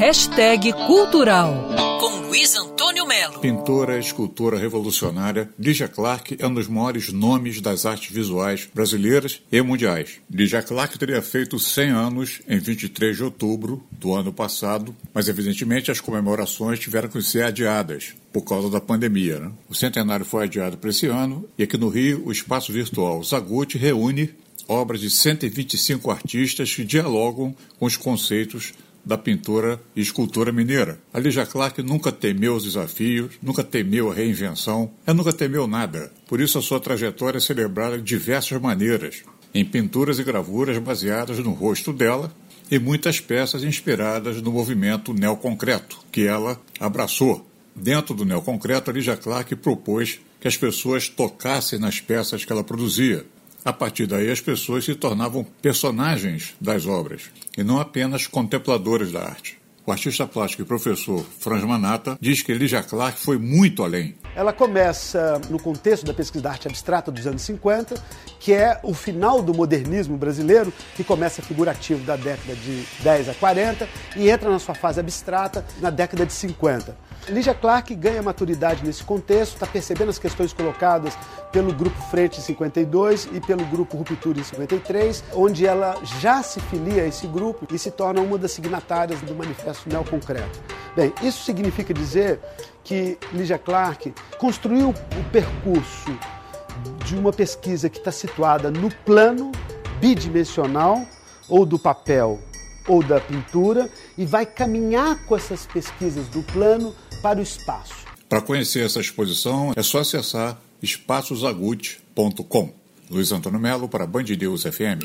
Hashtag Cultural, com Luiz Antônio Melo. Pintora, escultora revolucionária, Lígia Clark é um dos maiores nomes das artes visuais brasileiras e mundiais. Lígia Clark teria feito 100 anos em 23 de outubro do ano passado, mas evidentemente as comemorações tiveram que ser adiadas por causa da pandemia. Né? O centenário foi adiado para esse ano e aqui no Rio o espaço virtual Zaguti reúne obras de 125 artistas que dialogam com os conceitos da pintora e escultora mineira. A Lígia Clark nunca temeu os desafios, nunca temeu a reinvenção, ela nunca temeu nada. Por isso a sua trajetória é celebrada de diversas maneiras, em pinturas e gravuras baseadas no rosto dela e muitas peças inspiradas no movimento neoconcreto, que ela abraçou. Dentro do neoconcreto, a Lígia Clark propôs que as pessoas tocassem nas peças que ela produzia, a partir daí, as pessoas se tornavam personagens das obras e não apenas contempladores da arte. O artista plástico e professor Franz Manata diz que Elijah Clark foi muito além. Ela começa no contexto da pesquisa da arte abstrata dos anos 50, que é o final do modernismo brasileiro, que começa figurativo da década de 10 a 40 e entra na sua fase abstrata na década de 50. Lígia Clark ganha maturidade nesse contexto, está percebendo as questões colocadas pelo Grupo Frente em 52 e pelo Grupo Ruptura em 53, onde ela já se filia a esse grupo e se torna uma das signatárias do Manifesto Neoconcreto. Bem, isso significa dizer que Lígia Clark construiu o percurso de uma pesquisa que está situada no plano bidimensional ou do papel ou da pintura e vai caminhar com essas pesquisas do plano para o espaço. Para conhecer essa exposição é só acessar espaçosagut.com. Luiz Antônio Melo para Band News FM.